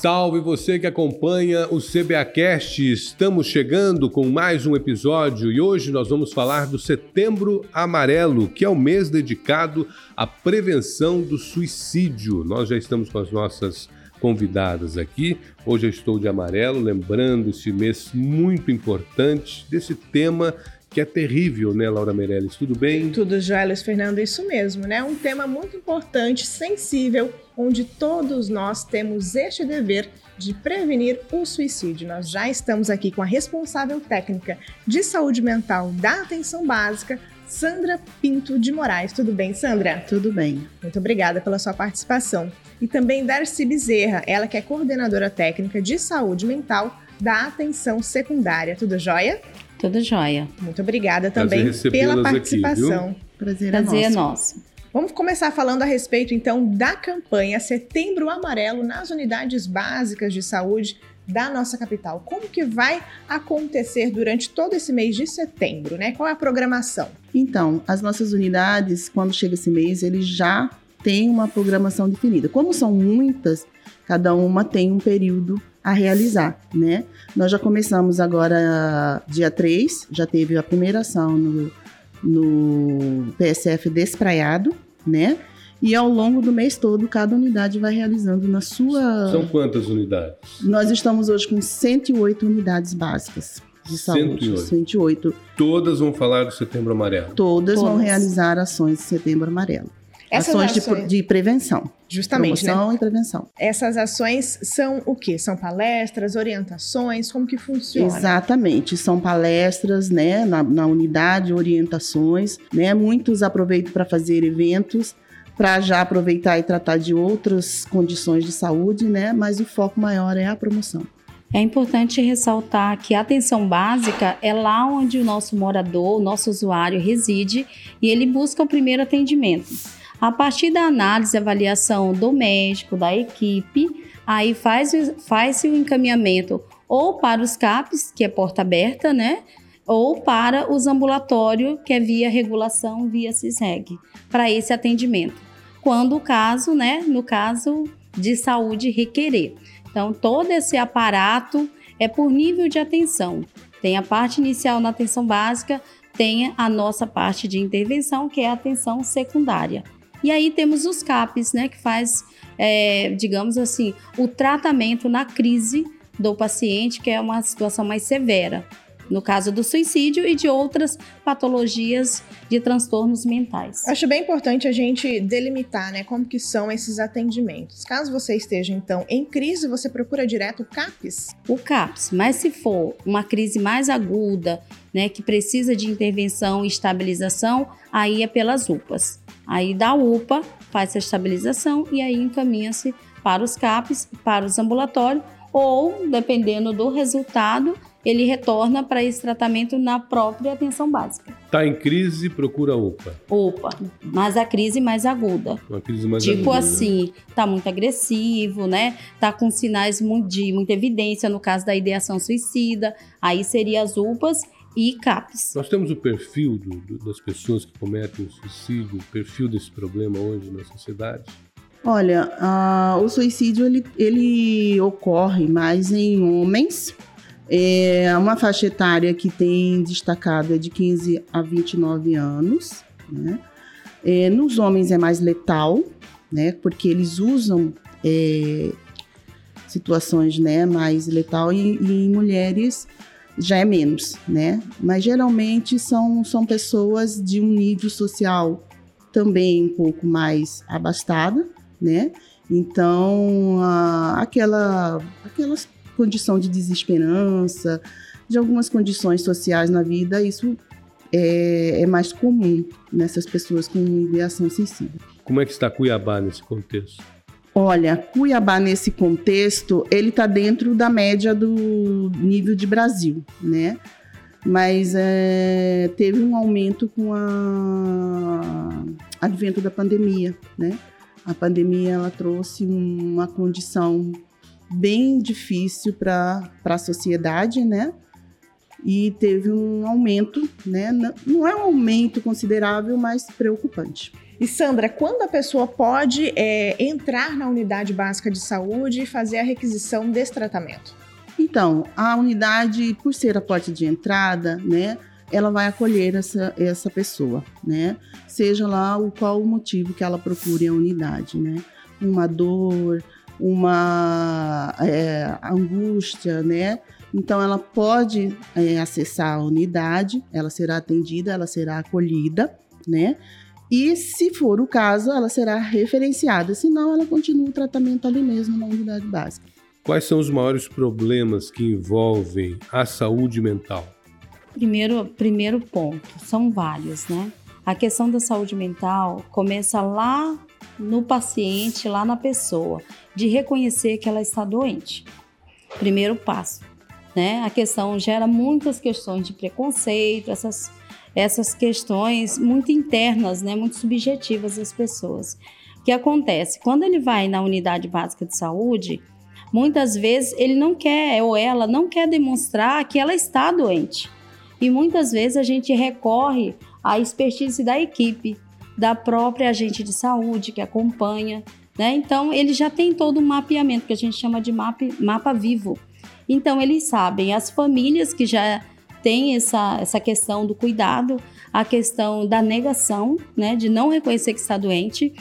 Salve você que acompanha o CBAcast. Estamos chegando com mais um episódio e hoje nós vamos falar do Setembro Amarelo, que é o mês dedicado à prevenção do suicídio. Nós já estamos com as nossas convidadas aqui. Hoje eu estou de amarelo, lembrando esse mês muito importante desse tema que é terrível, né, Laura Meirelles? Tudo bem? Tudo jóia, Luiz Fernando, isso mesmo, né? Um tema muito importante, sensível, onde todos nós temos este dever de prevenir o suicídio. Nós já estamos aqui com a responsável técnica de saúde mental da atenção básica, Sandra Pinto de Moraes. Tudo bem, Sandra? Tudo bem. Muito obrigada pela sua participação. E também Darcy Bezerra, ela que é coordenadora técnica de saúde mental da atenção secundária. Tudo jóia? Tudo jóia. Muito obrigada também pela participação. Aqui, Prazer, é Prazer é nosso. nosso. Vamos começar falando a respeito, então, da campanha Setembro Amarelo nas unidades básicas de saúde da nossa capital. Como que vai acontecer durante todo esse mês de setembro, né? Qual é a programação? Então, as nossas unidades, quando chega esse mês, eles já têm uma programação definida. Como são muitas, cada uma tem um período a realizar, né? Nós já começamos agora dia 3, já teve a primeira ação no, no PSF Despraiado, né? E ao longo do mês todo, cada unidade vai realizando na sua. São quantas unidades? Nós estamos hoje com 108 unidades básicas de saúde. 108. 108. Todas vão falar do Setembro Amarelo? Todas, Todas. vão realizar ações de Setembro Amarelo. Essas ações, ações... De, de, prevenção. Justamente, né? Promoção né? e prevenção. Essas ações são o quê? São palestras, orientações? Como que funciona? Exatamente, são palestras, né, na, na unidade, orientações, né? Muitos aproveitam para fazer eventos, para já aproveitar e tratar de outras condições de saúde, né? Mas o foco maior é a promoção. É importante ressaltar que a atenção básica é lá onde o nosso morador, o nosso usuário reside e ele busca o primeiro atendimento. A partir da análise e avaliação do médico, da equipe, aí faz, faz o encaminhamento ou para os CAPs, que é porta aberta, né? Ou para os ambulatórios, que é via regulação, via CISREG, para esse atendimento. Quando o caso, né? No caso de saúde requerer. Então, todo esse aparato é por nível de atenção. Tem a parte inicial na atenção básica, tem a nossa parte de intervenção, que é a atenção secundária. E aí temos os CAPs, né, que faz, é, digamos assim, o tratamento na crise do paciente, que é uma situação mais severa, no caso do suicídio e de outras patologias de transtornos mentais. Acho bem importante a gente delimitar, né, como que são esses atendimentos. Caso você esteja então em crise, você procura direto o CAPS? O CAPS, mas se for uma crise mais aguda, né, que precisa de intervenção e estabilização, aí é pelas UPAs. Aí da UPA faz a estabilização e aí encaminha-se para os CAPs, para os ambulatórios, ou, dependendo do resultado, ele retorna para esse tratamento na própria atenção básica. Está em crise, procura UPA. UPA, mas a crise mais aguda. Uma crise mais tipo aguda. assim, está muito agressivo, né? Tá com sinais de muita evidência no caso da ideação suicida. Aí seria as UPAs e CAPS. Nós temos o perfil do, do, das pessoas que cometem o suicídio, o perfil desse problema hoje na sociedade? Olha, uh, o suicídio ele, ele ocorre mais em homens. É uma faixa etária que tem destacado é de 15 a 29 anos. Né? É, nos homens é mais letal, né? Porque eles usam é, situações né, mais letal e, e em mulheres já é menos, né? Mas geralmente são, são pessoas de um nível social também um pouco mais abastada, né? Então, a, aquela, aquela condição de desesperança, de algumas condições sociais na vida, isso é, é mais comum nessas pessoas com ideação suicida. Como é que está Cuiabá nesse contexto? Olha, Cuiabá nesse contexto, ele está dentro da média do nível de Brasil, né? Mas é, teve um aumento com o advento da pandemia, né? A pandemia ela trouxe uma condição bem difícil para a sociedade, né? e teve um aumento, né? Não é um aumento considerável, mas preocupante. E Sandra, quando a pessoa pode é, entrar na unidade básica de saúde e fazer a requisição desse tratamento? Então, a unidade, por ser a porta de entrada, né, ela vai acolher essa, essa pessoa, né? Seja lá o qual o motivo que ela procure a unidade, né? Uma dor, uma é, angústia, né? Então, ela pode é, acessar a unidade, ela será atendida, ela será acolhida, né? E, se for o caso, ela será referenciada, senão, ela continua o tratamento ali mesmo na unidade básica. Quais são os maiores problemas que envolvem a saúde mental? Primeiro, primeiro ponto, são vários, né? A questão da saúde mental começa lá no paciente, lá na pessoa, de reconhecer que ela está doente. Primeiro passo né? A questão gera muitas questões de preconceito, essas, essas questões muito internas, né? Muito subjetivas das pessoas. O que acontece? Quando ele vai na unidade básica de saúde, muitas vezes ele não quer, ou ela não quer demonstrar que ela está doente. E muitas vezes a gente recorre à expertise da equipe, da própria agente de saúde que acompanha, né? Então ele já tem todo um mapeamento que a gente chama de mapa, mapa vivo. Então, eles sabem, as famílias que já têm essa, essa questão do cuidado, a questão da negação, né, de não reconhecer que está doente,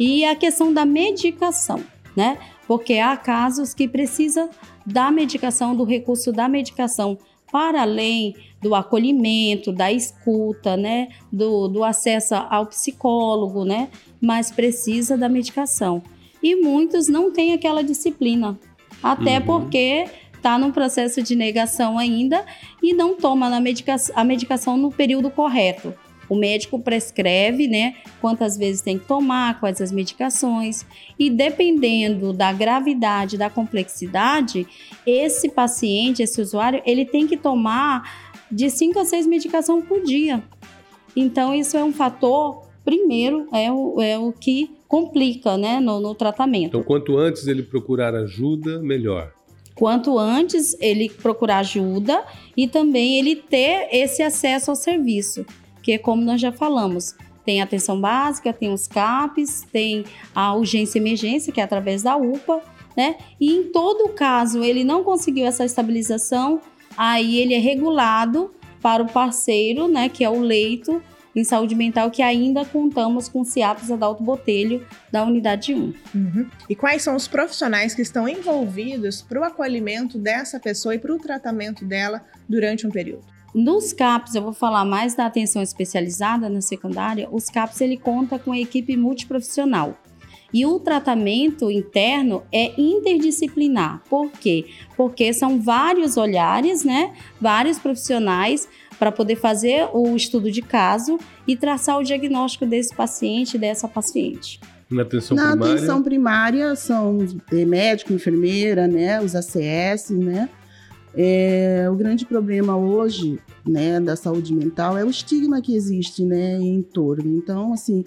e a questão da medicação, né, porque há casos que precisa da medicação, do recurso da medicação, para além do acolhimento, da escuta, né, do, do acesso ao psicólogo, né, mas precisa da medicação. E muitos não têm aquela disciplina, até uhum. porque está num processo de negação ainda e não toma a medicação, a medicação no período correto. O médico prescreve, né, quantas vezes tem que tomar, quais as medicações, e dependendo da gravidade, da complexidade, esse paciente, esse usuário, ele tem que tomar de 5 a 6 medicações por dia. Então, isso é um fator, primeiro, é o, é o que complica, né, no, no tratamento. Então, quanto antes ele procurar ajuda, melhor quanto antes ele procurar ajuda e também ele ter esse acesso ao serviço, que é como nós já falamos, tem atenção básica, tem os CAPs, tem a urgência e emergência, que é através da UPA, né? E em todo caso ele não conseguiu essa estabilização, aí ele é regulado para o parceiro, né, que é o leito em saúde mental que ainda contamos com CIAPS Adalto Botelho da unidade 1. Uhum. E quais são os profissionais que estão envolvidos para o acolhimento dessa pessoa e para o tratamento dela durante um período? Nos CAPs, eu vou falar mais da atenção especializada na secundária, os CAPs ele conta com a equipe multiprofissional. E o tratamento interno é interdisciplinar. Por quê? Porque são vários olhares, né? Vários profissionais para poder fazer o estudo de caso e traçar o diagnóstico desse paciente, dessa paciente. Na atenção Na primária? Na atenção primária são é, médico, enfermeira, né, os ACS, né. É, o grande problema hoje, né, da saúde mental é o estigma que existe, né, em torno. Então, assim,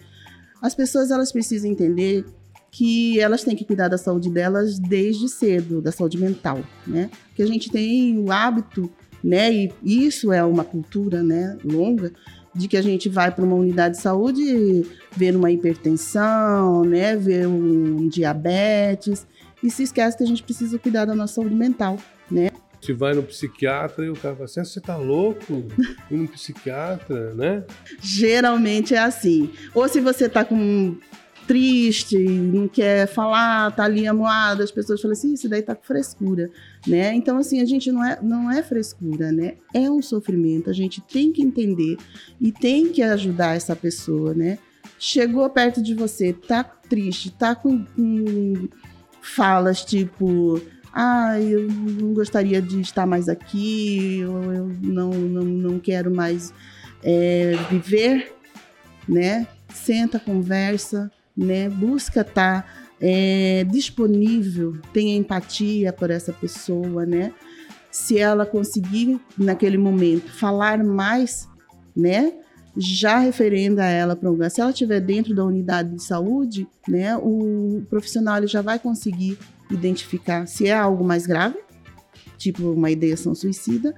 as pessoas elas precisam entender que elas têm que cuidar da saúde delas desde cedo, da saúde mental, né? Que a gente tem o hábito né? E isso é uma cultura, né, longa de que a gente vai para uma unidade de saúde ver uma hipertensão, né, ver um diabetes e se esquece que a gente precisa cuidar da nossa saúde mental, né? Você vai no psiquiatra e o cara fala assim: ah, você tá louco? Ir no psiquiatra, né? Geralmente é assim. Ou se você tá com triste, não quer falar, tá ali amuado, as pessoas falam assim, isso daí tá com frescura, né? Então, assim, a gente não é, não é frescura, né? É um sofrimento, a gente tem que entender e tem que ajudar essa pessoa, né? Chegou perto de você, tá triste, tá com, com falas tipo, ah, eu não gostaria de estar mais aqui, ou eu não, não, não quero mais é, viver, né? Senta, conversa, né? Busca estar tá, é, disponível, tenha empatia por essa pessoa, né? Se ela conseguir naquele momento falar mais, né? Já referenda ela para um lugar. Se ela estiver dentro da unidade de saúde, né? O profissional ele já vai conseguir identificar se é algo mais grave, tipo uma ideação suicida,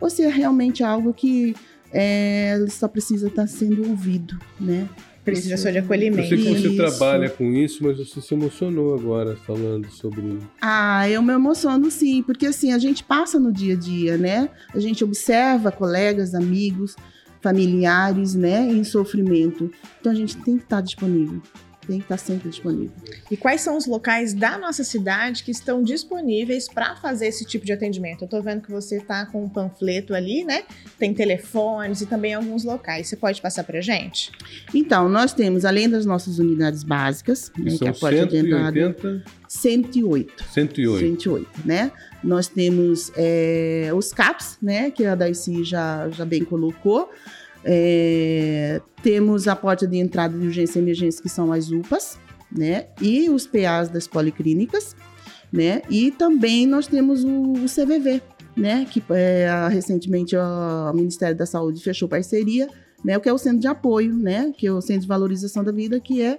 ou se é realmente algo que é, só precisa estar sendo ouvido, né? Precisa só de acolhimento. Eu sei que você Isso. trabalha com isso, mas você se emocionou agora falando sobre. Ah, eu me emociono sim, porque assim, a gente passa no dia a dia, né? A gente observa colegas, amigos, familiares, né, em sofrimento. Então a gente tem que estar disponível. Tem que estar sempre disponível. E quais são os locais da nossa cidade que estão disponíveis para fazer esse tipo de atendimento? Eu estou vendo que você está com um panfleto ali, né? Tem telefones e também alguns locais. Você pode passar para gente? Então, nós temos, além das nossas unidades básicas, né, que é São a porta de entrada, 180, 108. 108. 108, né? Nós temos é, os CAPs, né? Que a Daisy já, já bem colocou. É, temos a porta de entrada de urgência e emergência, que são as UPAs, né? E os PAs das policlínicas, né? E também nós temos o, o CVV, né? Que é, recentemente o Ministério da Saúde fechou parceria, né? O que é o Centro de Apoio, né? Que é o Centro de Valorização da Vida, que é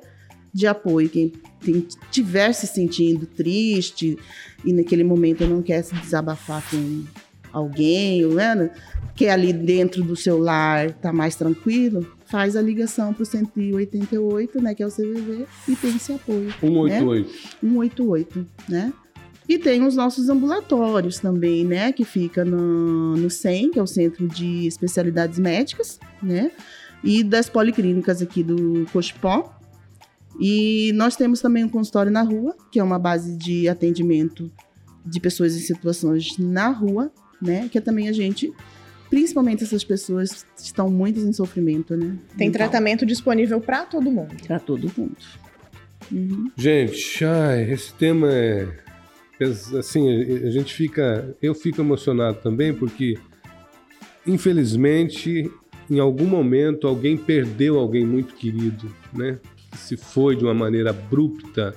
de apoio. Quem tem, tiver se sentindo triste e naquele momento não quer se desabafar com alguém, né? Quer ali dentro do seu lar tá mais tranquilo, faz a ligação para o 188, né, que é o CVV, e tem esse apoio. 188. 188, né? E tem os nossos ambulatórios também, né? Que fica no, no CEM, que é o Centro de Especialidades Médicas, né? E das policlínicas aqui do Cochipó. E nós temos também um consultório na rua, que é uma base de atendimento de pessoas em situações na rua, né? Que é também a gente, principalmente essas pessoas estão muito em sofrimento, né? Tem mental. tratamento disponível para todo mundo. Para todo mundo. Uhum. Gente, ai, esse tema é. Assim, a gente fica. Eu fico emocionado também, porque, infelizmente, em algum momento alguém perdeu alguém muito querido, né? Se foi de uma maneira abrupta,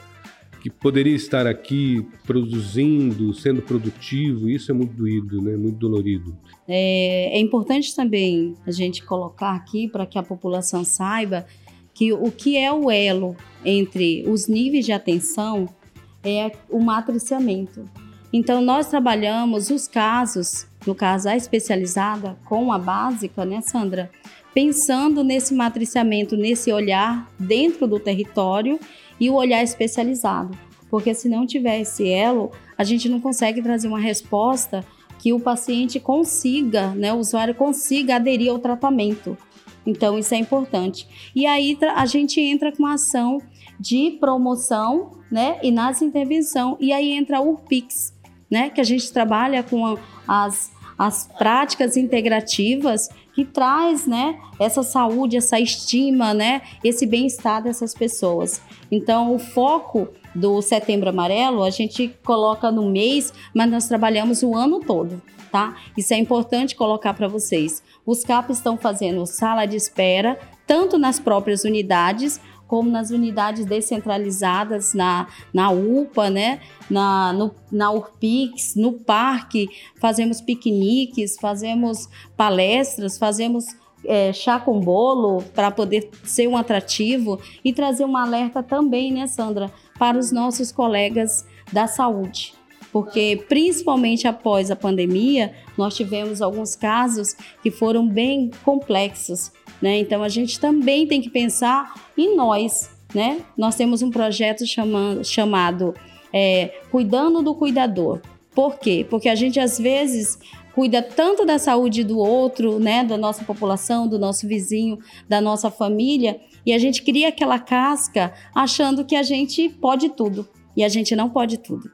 que poderia estar aqui produzindo, sendo produtivo. Isso é muito doído, né? Muito dolorido. É, é importante também a gente colocar aqui para que a população saiba que o que é o elo entre os níveis de atenção é o matriciamento. Então, nós trabalhamos os casos, no caso a especializada com a básica, né, Sandra? Pensando nesse matriciamento, nesse olhar dentro do território e o olhar especializado. Porque se não tiver esse elo, a gente não consegue trazer uma resposta que o paciente consiga, né, o usuário consiga aderir ao tratamento. Então, isso é importante. E aí a gente entra com uma ação de promoção, né, e nas intervenção. E aí entra o URPIX, né, que a gente trabalha com a- as, as práticas integrativas que traz, né, essa saúde, essa estima, né, esse bem-estar dessas pessoas. Então, o foco do Setembro Amarelo, a gente coloca no mês, mas nós trabalhamos o ano todo, tá? Isso é importante colocar para vocês. Os CAP estão fazendo sala de espera, tanto nas próprias unidades, como nas unidades descentralizadas, na, na UPA, né? na, no, na URPIX, no parque, fazemos piqueniques, fazemos palestras, fazemos é, chá com bolo para poder ser um atrativo e trazer um alerta também, né, Sandra, para os nossos colegas da saúde. Porque, principalmente após a pandemia, nós tivemos alguns casos que foram bem complexos, né? Então, a gente também tem que pensar em nós, né? Nós temos um projeto chama, chamado é, Cuidando do Cuidador. Por quê? Porque a gente, às vezes, cuida tanto da saúde do outro, né, da nossa população, do nosso vizinho, da nossa família, e a gente cria aquela casca achando que a gente pode tudo, e a gente não pode tudo.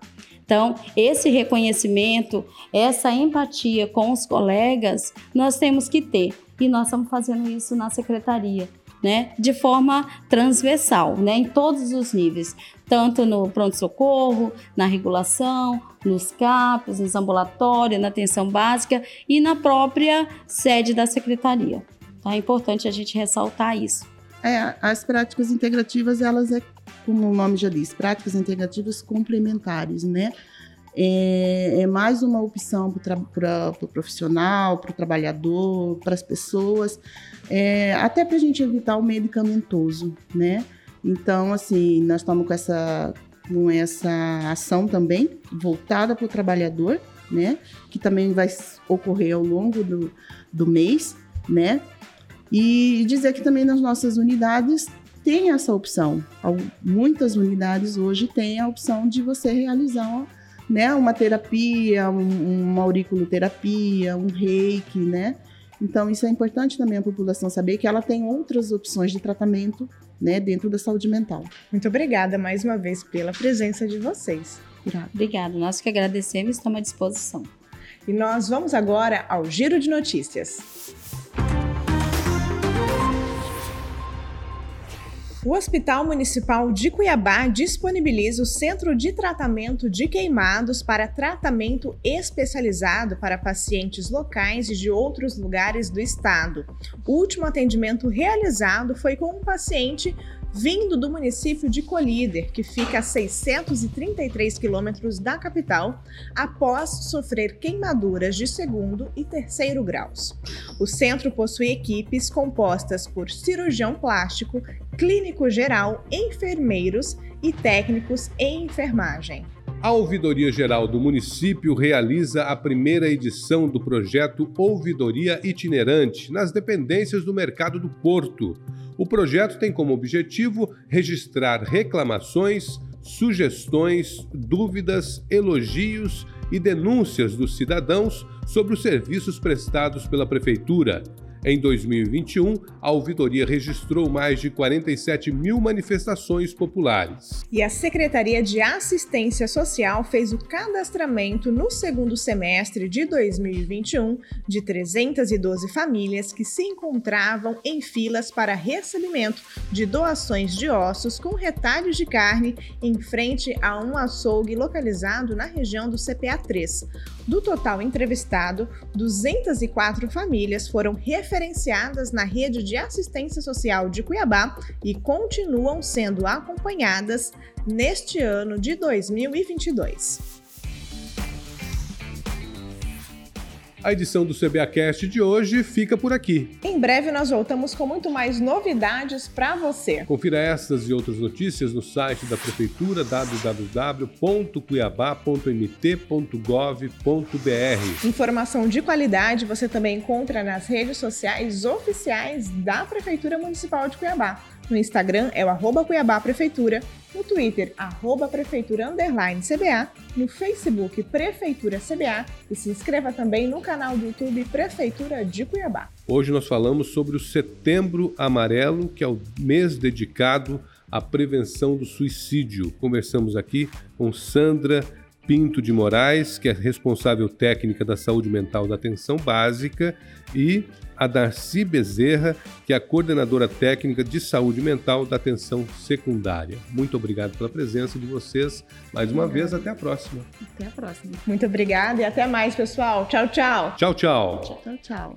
Então, esse reconhecimento, essa empatia com os colegas, nós temos que ter, e nós estamos fazendo isso na secretaria. Né, de forma transversal, né, em todos os níveis, tanto no pronto-socorro, na regulação, nos CAPs, nos ambulatórios, na atenção básica e na própria sede da secretaria. Tá? É importante a gente ressaltar isso. É, as práticas integrativas, elas é, como o nome já diz, práticas integrativas complementares, né? É, é mais uma opção para o pro profissional, para o trabalhador, para as pessoas, é, até para a gente evitar o medicamentoso, né? Então, assim, nós estamos com essa, com essa ação também voltada para o trabalhador, né? Que também vai ocorrer ao longo do, do mês, né? E dizer que também nas nossas unidades tem essa opção. Muitas unidades hoje têm a opção de você realizar né, uma terapia, um, uma auriculoterapia, um reiki, né? Então, isso é importante também a população saber que ela tem outras opções de tratamento né, dentro da saúde mental. Muito obrigada mais uma vez pela presença de vocês. Obrigada. Nós que agradecemos e estamos à disposição. E nós vamos agora ao Giro de Notícias. O Hospital Municipal de Cuiabá disponibiliza o Centro de Tratamento de Queimados para tratamento especializado para pacientes locais e de outros lugares do estado. O último atendimento realizado foi com um paciente vindo do município de Colíder, que fica a 633 quilômetros da capital, após sofrer queimaduras de segundo e terceiro graus. O centro possui equipes compostas por cirurgião plástico, clínico geral, enfermeiros e técnicos em enfermagem. A Ouvidoria Geral do município realiza a primeira edição do projeto Ouvidoria Itinerante nas dependências do Mercado do Porto. O projeto tem como objetivo registrar reclamações, sugestões, dúvidas, elogios e denúncias dos cidadãos sobre os serviços prestados pela Prefeitura. Em 2021, a ouvidoria registrou mais de 47 mil manifestações populares. E a Secretaria de Assistência Social fez o cadastramento no segundo semestre de 2021 de 312 famílias que se encontravam em filas para recebimento de doações de ossos com retalhos de carne em frente a um açougue localizado na região do CPA 3. Do total entrevistado, 204 famílias foram referenciadas na rede de assistência social de Cuiabá e continuam sendo acompanhadas neste ano de 2022. A edição do CBAcast de hoje fica por aqui. Em breve nós voltamos com muito mais novidades para você. Confira essas e outras notícias no site da prefeitura www.cuiabá.mt.gov.br. Informação de qualidade você também encontra nas redes sociais oficiais da Prefeitura Municipal de Cuiabá. No Instagram é o arroba Cuiabá Prefeitura, no Twitter, arroba Prefeitura Underline CBA, no Facebook Prefeitura CBA e se inscreva também no canal do YouTube Prefeitura de Cuiabá. Hoje nós falamos sobre o Setembro Amarelo, que é o mês dedicado à prevenção do suicídio. Conversamos aqui com Sandra Pinto de Moraes, que é responsável técnica da saúde mental da atenção básica, e a Darcy Bezerra, que é a coordenadora técnica de saúde mental da atenção secundária. Muito obrigado pela presença de vocês. Mais uma vez, até a próxima. Até a próxima. Muito obrigada e até mais, pessoal. Tchau, tchau. Tchau, tchau. Tchau, tchau.